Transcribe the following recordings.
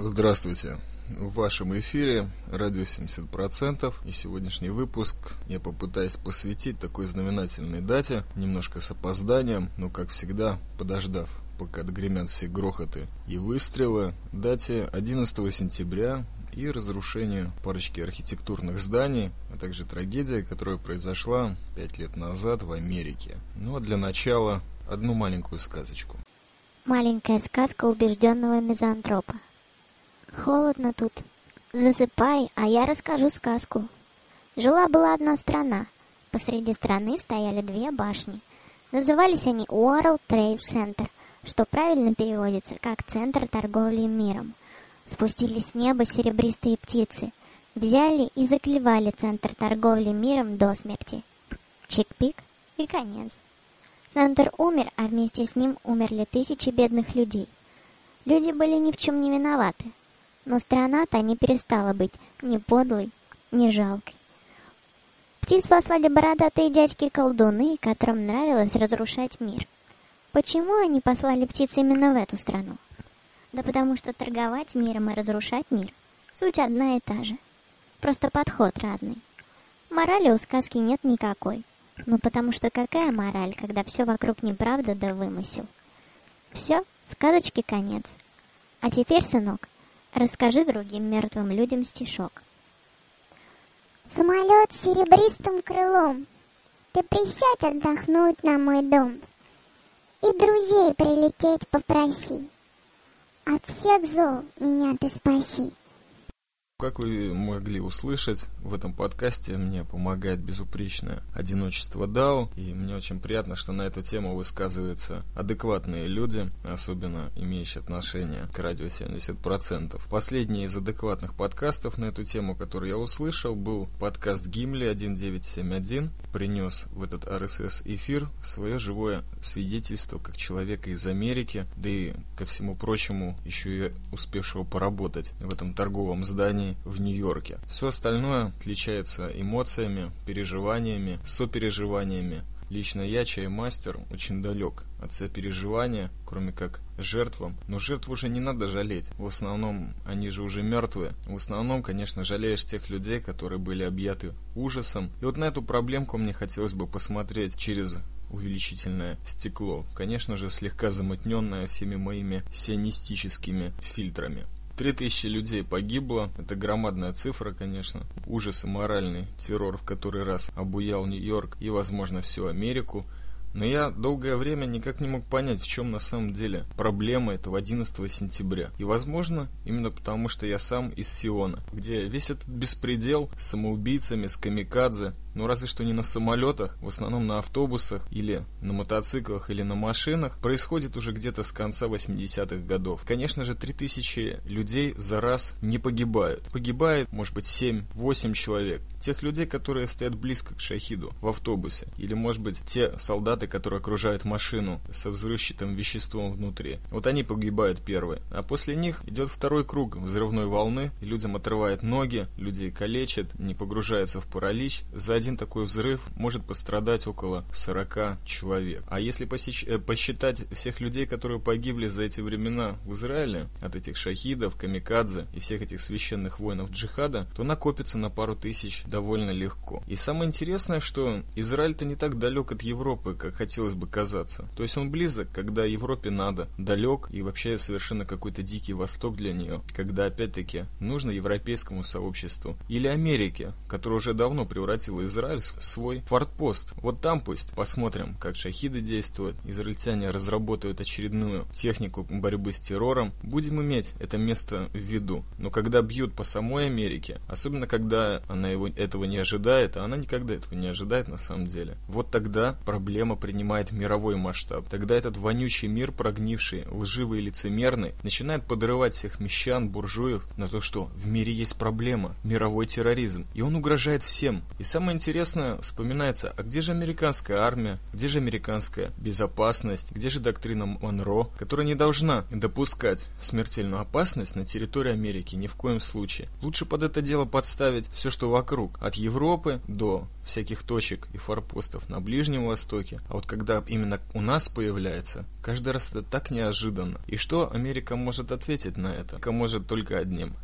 Здравствуйте. В вашем эфире радио 70% и сегодняшний выпуск я попытаюсь посвятить такой знаменательной дате, немножко с опозданием, но как всегда подождав, пока догремят все грохоты и выстрелы, дате 11 сентября и разрушению парочки архитектурных зданий, а также трагедия, которая произошла пять лет назад в Америке. Ну а для начала одну маленькую сказочку. Маленькая сказка убежденного мизантропа. Холодно тут. Засыпай, а я расскажу сказку. Жила-была одна страна. Посреди страны стояли две башни. Назывались они World Trade Center, что правильно переводится как «Центр торговли миром». Спустились с неба серебристые птицы, взяли и заклевали Центр торговли миром до смерти. Чик-пик и конец. Центр умер, а вместе с ним умерли тысячи бедных людей. Люди были ни в чем не виноваты, но страна-то не перестала быть ни подлой, ни жалкой. Птиц послали бородатые дядьки-колдуны, которым нравилось разрушать мир. Почему они послали птиц именно в эту страну? Да потому что торговать миром и разрушать мир — суть одна и та же. Просто подход разный. Морали у сказки нет никакой. Ну потому что какая мораль, когда все вокруг неправда да вымысел? Все, сказочки конец. А теперь, сынок, расскажи другим мертвым людям стишок. Самолет с серебристым крылом, Ты присядь отдохнуть на мой дом И друзей прилететь попроси. От всех зол меня ты спаси. Как вы могли услышать, в этом подкасте мне помогает безупречное одиночество Дау, и мне очень приятно, что на эту тему высказываются адекватные люди, особенно имеющие отношение к радио 70%. Последний из адекватных подкастов на эту тему, который я услышал, был подкаст Гимли 1971, принес в этот RSS эфир свое живое свидетельство как человека из Америки, да и ко всему прочему еще и успевшего поработать в этом торговом здании в Нью-Йорке. Все остальное отличается эмоциями, переживаниями, сопереживаниями. Лично я, чаймастер, очень далек от сопереживания, кроме как жертвам. Но жертв уже не надо жалеть. В основном они же уже мертвые. В основном, конечно, жалеешь тех людей, которые были объяты ужасом. И вот на эту проблемку мне хотелось бы посмотреть через увеличительное стекло. Конечно же, слегка замутненное всеми моими сионистическими фильтрами. 3000 людей погибло. Это громадная цифра, конечно. Ужас и моральный террор в который раз обуял Нью-Йорк и, возможно, всю Америку. Но я долгое время никак не мог понять, в чем на самом деле проблема этого 11 сентября. И возможно, именно потому, что я сам из Сиона, где весь этот беспредел с самоубийцами, с камикадзе, ну разве что не на самолетах, в основном на автобусах или на мотоциклах или на машинах, происходит уже где-то с конца 80-х годов. Конечно же, 3000 людей за раз не погибают. Погибает, может быть, 7-8 человек. Тех людей, которые стоят близко к шахиду в автобусе. Или, может быть, те солдаты, которые окружают машину со взрывчатым веществом внутри. Вот они погибают первые. А после них идет второй круг взрывной волны. Людям отрывает ноги, людей калечат, не погружается в паралич. Сзади один такой взрыв может пострадать около 40 человек. А если посещ... Э, посчитать всех людей, которые погибли за эти времена в Израиле, от этих шахидов, камикадзе и всех этих священных воинов джихада, то накопится на пару тысяч довольно легко. И самое интересное, что Израиль-то не так далек от Европы, как хотелось бы казаться. То есть он близок, когда Европе надо, далек и вообще совершенно какой-то дикий восток для нее, когда опять-таки нужно европейскому сообществу. Или Америке, которая уже давно превратила Израиль свой фортпост. Вот там пусть посмотрим, как шахиды действуют. Израильтяне разработают очередную технику борьбы с террором. Будем иметь это место в виду. Но когда бьют по самой Америке, особенно когда она его, этого не ожидает, а она никогда этого не ожидает на самом деле, вот тогда проблема принимает мировой масштаб. Тогда этот вонючий мир, прогнивший, лживый и лицемерный, начинает подрывать всех мещан, буржуев на то, что в мире есть проблема, мировой терроризм. И он угрожает всем. И самое интересно вспоминается, а где же американская армия, где же американская безопасность, где же доктрина Монро, которая не должна допускать смертельную опасность на территории Америки ни в коем случае. Лучше под это дело подставить все, что вокруг, от Европы до всяких точек и форпостов на Ближнем Востоке. А вот когда именно у нас появляется, каждый раз это так неожиданно. И что Америка может ответить на это? Америка может только одним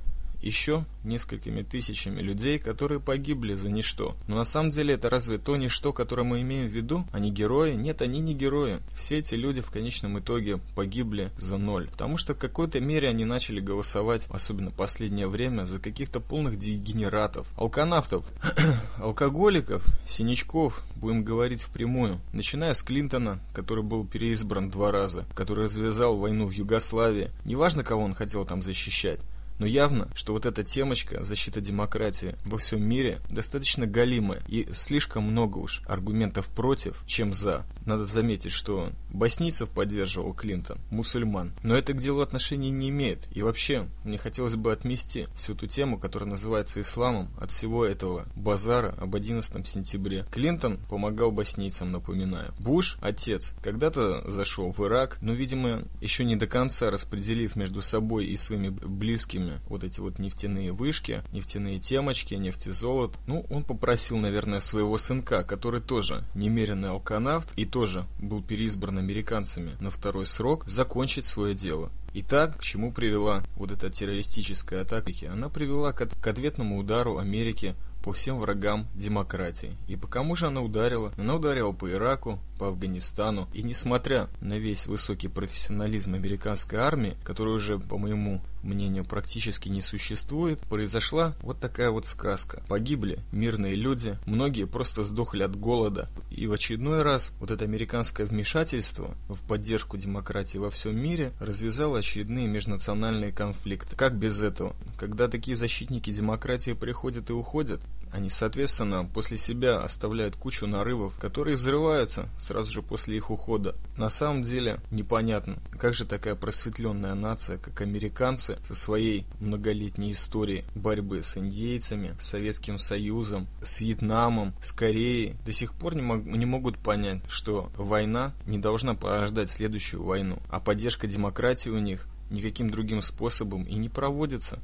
еще несколькими тысячами людей, которые погибли за ничто. Но на самом деле это разве то ничто, которое мы имеем в виду? Они герои? Нет, они не герои. Все эти люди в конечном итоге погибли за ноль. Потому что в какой-то мере они начали голосовать, особенно в последнее время, за каких-то полных дегенератов, алканавтов, алкоголиков, синячков, будем говорить впрямую. Начиная с Клинтона, который был переизбран два раза, который развязал войну в Югославии. Неважно, кого он хотел там защищать. Но явно, что вот эта темочка защита демократии во всем мире достаточно галимая и слишком много уж аргументов против, чем за. Надо заметить, что боснийцев поддерживал Клинтон, мусульман. Но это к делу отношения не имеет. И вообще, мне хотелось бы отмести всю ту тему, которая называется исламом, от всего этого базара об 11 сентябре. Клинтон помогал боснийцам, напоминаю. Буш, отец, когда-то зашел в Ирак, но, видимо, еще не до конца распределив между собой и своими близкими вот эти вот нефтяные вышки, нефтяные темочки, нефтезолот. Ну, он попросил, наверное, своего сынка, который тоже немеренный алканавт и тоже был переизбран американцами на второй срок, закончить свое дело. Итак, к чему привела вот эта террористическая атака? Она привела к, ответному удару Америки по всем врагам демократии. И по кому же она ударила? Она ударила по Ираку, по Афганистану. И несмотря на весь высокий профессионализм американской армии, который уже, по моему мнению, практически не существует, произошла вот такая вот сказка. Погибли мирные люди, многие просто сдохли от голода. И в очередной раз вот это американское вмешательство в поддержку демократии во всем мире развязало очередные межнациональные конфликты. Как без этого? Когда такие защитники демократии приходят и уходят, они, соответственно, после себя оставляют кучу нарывов, которые взрываются сразу же после их ухода. На самом деле непонятно, как же такая просветленная нация, как американцы, со своей многолетней историей борьбы с индейцами, с Советским Союзом, с Вьетнамом, с Кореей, до сих пор не, мог, не могут понять, что война не должна порождать следующую войну, а поддержка демократии у них никаким другим способом и не проводится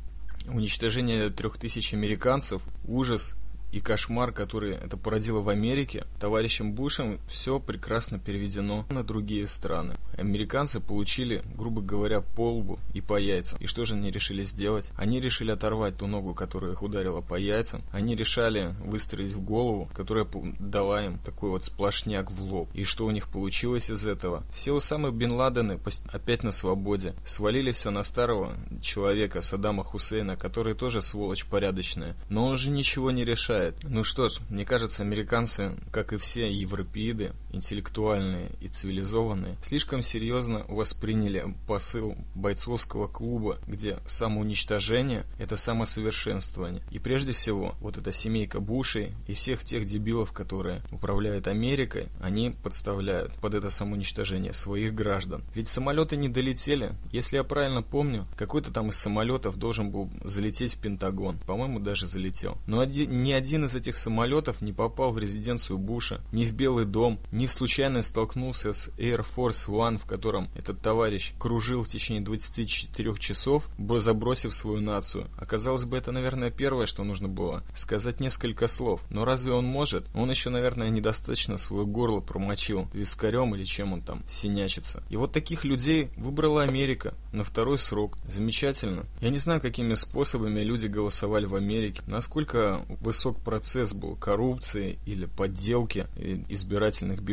уничтожение трех тысяч американцев, ужас, и кошмар, который это породило в Америке, товарищем Бушем все прекрасно переведено на другие страны. Американцы получили, грубо говоря, по лбу и по яйцам. И что же они решили сделать? Они решили оторвать ту ногу, которая их ударила по яйцам. Они решали выстрелить в голову, которая дала им такой вот сплошняк в лоб. И что у них получилось из этого? Все самые Бен Ладены опять на свободе. Свалили все на старого человека, Саддама Хусейна, который тоже сволочь порядочная. Но он же ничего не решает. Ну что ж, мне кажется, американцы, как и все европеиды, интеллектуальные и цивилизованные, слишком серьезно восприняли посыл бойцовского клуба, где самоуничтожение – это самосовершенствование. И прежде всего, вот эта семейка Бушей и всех тех дебилов, которые управляют Америкой, они подставляют под это самоуничтожение своих граждан. Ведь самолеты не долетели. Если я правильно помню, какой-то там из самолетов должен был залететь в Пентагон. По-моему, даже залетел. Но один, ни один из этих самолетов не попал в резиденцию Буша, ни в Белый дом, ни случайно столкнулся с Air Force One, в котором этот товарищ кружил в течение 24 часов, забросив свою нацию. Оказалось бы, это, наверное, первое, что нужно было. Сказать несколько слов. Но разве он может? Он еще, наверное, недостаточно свое горло промочил вискарем или чем он там синячится. И вот таких людей выбрала Америка на второй срок. Замечательно. Я не знаю, какими способами люди голосовали в Америке, насколько высок процесс был коррупции или подделки избирательных бюллетеней.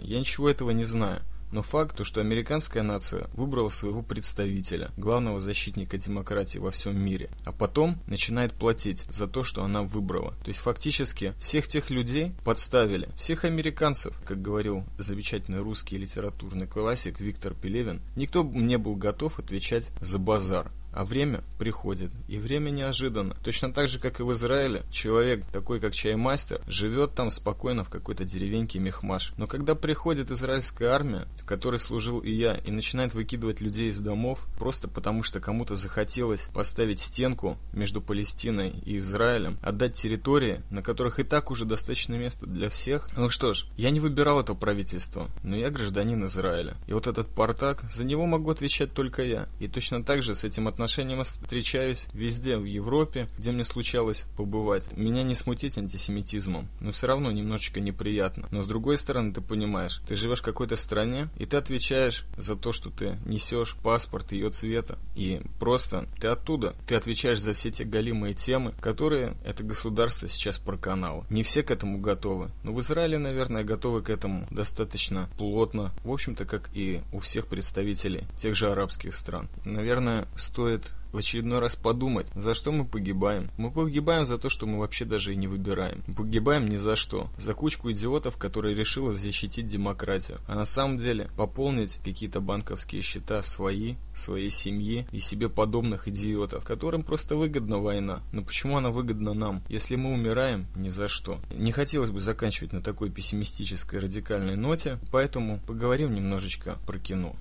Я ничего этого не знаю. Но факт, то, что американская нация выбрала своего представителя, главного защитника демократии во всем мире, а потом начинает платить за то, что она выбрала. То есть фактически всех тех людей подставили, всех американцев, как говорил замечательный русский литературный классик Виктор Пелевин, никто не был готов отвечать за базар. А время приходит, и время неожиданно. Точно так же, как и в Израиле, человек, такой как чаймастер, живет там спокойно в какой-то деревеньке Мехмаш. Но когда приходит израильская армия, в которой служил и я, и начинает выкидывать людей из домов, просто потому что кому-то захотелось поставить стенку между Палестиной и Израилем, отдать территории, на которых и так уже достаточно места для всех. Ну что ж, я не выбирал это правительство, но я гражданин Израиля. И вот этот партак, за него могу отвечать только я. И точно так же с этим отношением встречаюсь везде в Европе, где мне случалось побывать. Меня не смутить антисемитизмом, но все равно немножечко неприятно. Но с другой стороны, ты понимаешь, ты живешь в какой-то стране, и ты отвечаешь за то, что ты несешь паспорт ее цвета. И просто ты оттуда, ты отвечаешь за все те галимые темы, которые это государство сейчас проканало. Не все к этому готовы, но в Израиле, наверное, готовы к этому достаточно плотно, в общем-то, как и у всех представителей тех же арабских стран. Наверное, стоит в очередной раз подумать, за что мы погибаем. Мы погибаем за то, что мы вообще даже и не выбираем. Мы погибаем ни за что. За кучку идиотов, которая решила защитить демократию. А на самом деле пополнить какие-то банковские счета свои, своей семьи и себе подобных идиотов, которым просто выгодна война. Но почему она выгодна нам? Если мы умираем, ни за что. Не хотелось бы заканчивать на такой пессимистической радикальной ноте, поэтому поговорим немножечко про кино.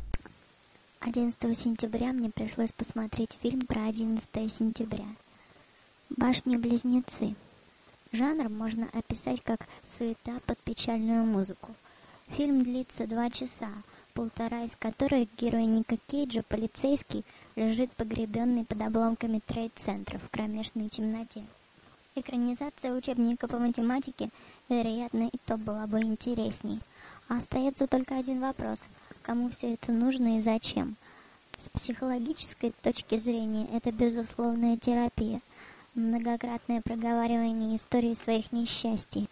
11 сентября мне пришлось посмотреть фильм про 11 сентября. «Башни-близнецы». Жанр можно описать как суета под печальную музыку. Фильм длится два часа, полтора из которых герой Ника Кейджа, полицейский, лежит погребенный под обломками трейд-центра в кромешной темноте. Экранизация учебника по математике, вероятно, и то была бы интересней. А остается только один вопрос – кому все это нужно и зачем. С психологической точки зрения это безусловная терапия, многократное проговаривание истории своих несчастий.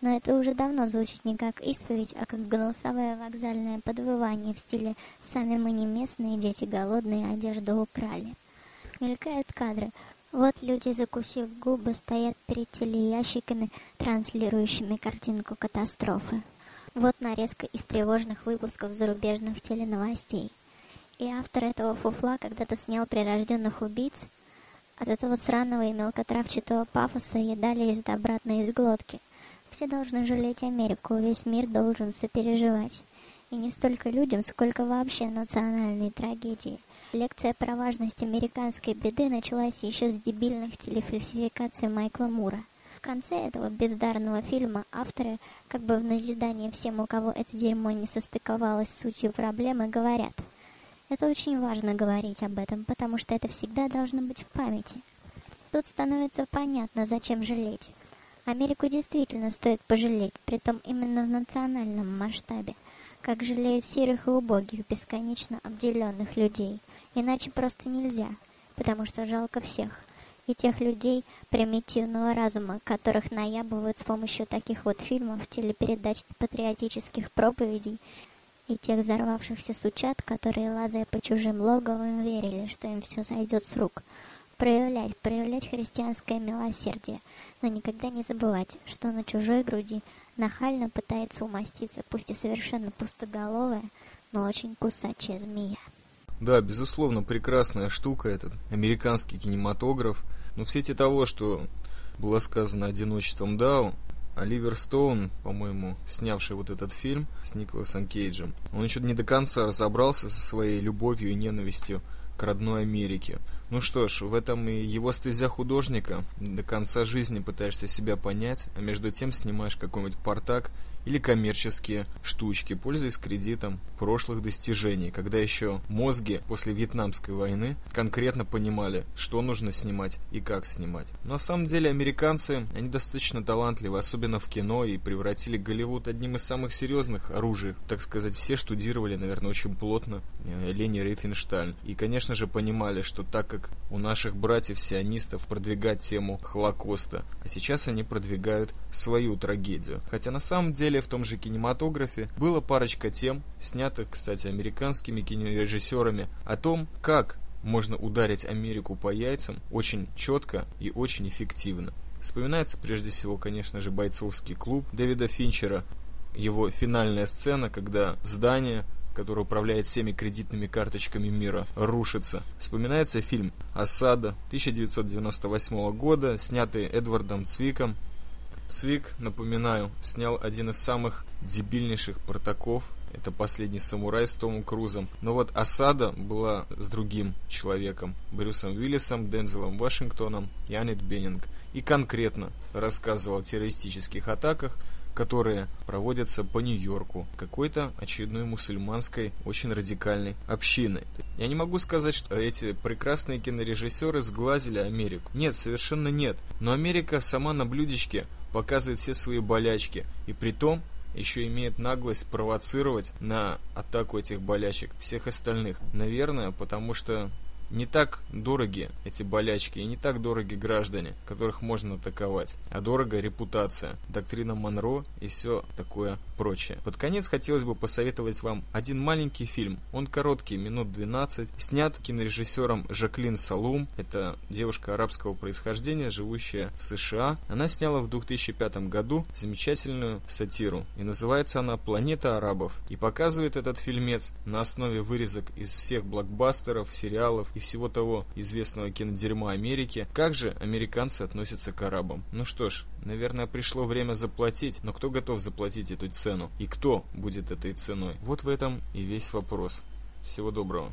Но это уже давно звучит не как исповедь, а как гнусовое вокзальное подвывание в стиле «сами мы не местные, дети голодные, одежду украли». Мелькают кадры. Вот люди, закусив губы, стоят перед телеящиками, транслирующими картинку катастрофы. Вот нарезка из тревожных выпусков зарубежных теленовостей. И автор этого фуфла когда-то снял прирожденных убийц. От этого сраного и мелкотравчатого пафоса едали обратно из глотки. Все должны жалеть Америку, весь мир должен сопереживать. И не столько людям, сколько вообще национальной трагедии. Лекция про важность американской беды началась еще с дебильных телефальсификаций Майкла Мура конце этого бездарного фильма авторы, как бы в назидание всем, у кого это дерьмо не состыковалось с сутью проблемы, говорят. Это очень важно говорить об этом, потому что это всегда должно быть в памяти. Тут становится понятно, зачем жалеть. Америку действительно стоит пожалеть, притом именно в национальном масштабе, как жалеют серых и убогих, бесконечно обделенных людей. Иначе просто нельзя, потому что жалко всех и тех людей примитивного разума, которых наябывают с помощью таких вот фильмов, телепередач, патриотических проповедей, и тех взорвавшихся сучат, которые, лазая по чужим логовым, верили, что им все сойдет с рук. Проявлять, проявлять христианское милосердие, но никогда не забывать, что на чужой груди нахально пытается умоститься, пусть и совершенно пустоголовая, но очень кусачая змея. Да, безусловно, прекрасная штука этот американский кинематограф. Но в свете того, что было сказано одиночеством Дау, Оливер Стоун, по-моему, снявший вот этот фильм с Николасом Кейджем, он еще не до конца разобрался со своей любовью и ненавистью к родной Америке. Ну что ж, в этом и его стезя художника. До конца жизни пытаешься себя понять, а между тем снимаешь какой-нибудь портак или коммерческие штучки, пользуясь кредитом прошлых достижений, когда еще мозги после Вьетнамской войны конкретно понимали, что нужно снимать и как снимать. Но на самом деле американцы, они достаточно талантливы, особенно в кино, и превратили Голливуд одним из самых серьезных оружий. Так сказать, все штудировали, наверное, очень плотно э, Лени Рейфеншталь. И, конечно же, понимали, что так как у наших братьев-сионистов продвигать тему Холокоста, а сейчас они продвигают свою трагедию. Хотя на самом деле далее в том же кинематографе была парочка тем, снятых, кстати, американскими кинорежиссерами, о том, как можно ударить Америку по яйцам очень четко и очень эффективно. Вспоминается прежде всего, конечно же, бойцовский клуб Дэвида Финчера, его финальная сцена, когда здание который управляет всеми кредитными карточками мира, рушится. Вспоминается фильм «Осада» 1998 года, снятый Эдвардом Цвиком. Цвик, напоминаю, снял один из самых дебильнейших протоков это «Последний самурай» с Томом Крузом. Но вот «Осада» была с другим человеком. Брюсом Уиллисом, Дензелом Вашингтоном и Аннет Беннинг. И конкретно рассказывал о террористических атаках, которые проводятся по Нью-Йорку какой-то очередной мусульманской, очень радикальной общины. Я не могу сказать, что эти прекрасные кинорежиссеры сглазили Америку. Нет, совершенно нет. Но Америка сама на блюдечке показывает все свои болячки. И при том еще имеет наглость провоцировать на атаку этих болячек всех остальных. Наверное, потому что не так дороги эти болячки и не так дороги граждане, которых можно атаковать, а дорого репутация, доктрина Монро и все такое прочее. Под конец хотелось бы посоветовать вам один маленький фильм. Он короткий, минут 12, снят кинорежиссером Жаклин Салум. Это девушка арабского происхождения, живущая в США. Она сняла в 2005 году замечательную сатиру. И называется она «Планета арабов». И показывает этот фильмец на основе вырезок из всех блокбастеров, сериалов и всего того известного кинодерьма Америки, как же американцы относятся к арабам. Ну что ж, наверное, пришло время заплатить, но кто готов заплатить эту цену? И кто будет этой ценой? Вот в этом и весь вопрос. Всего доброго.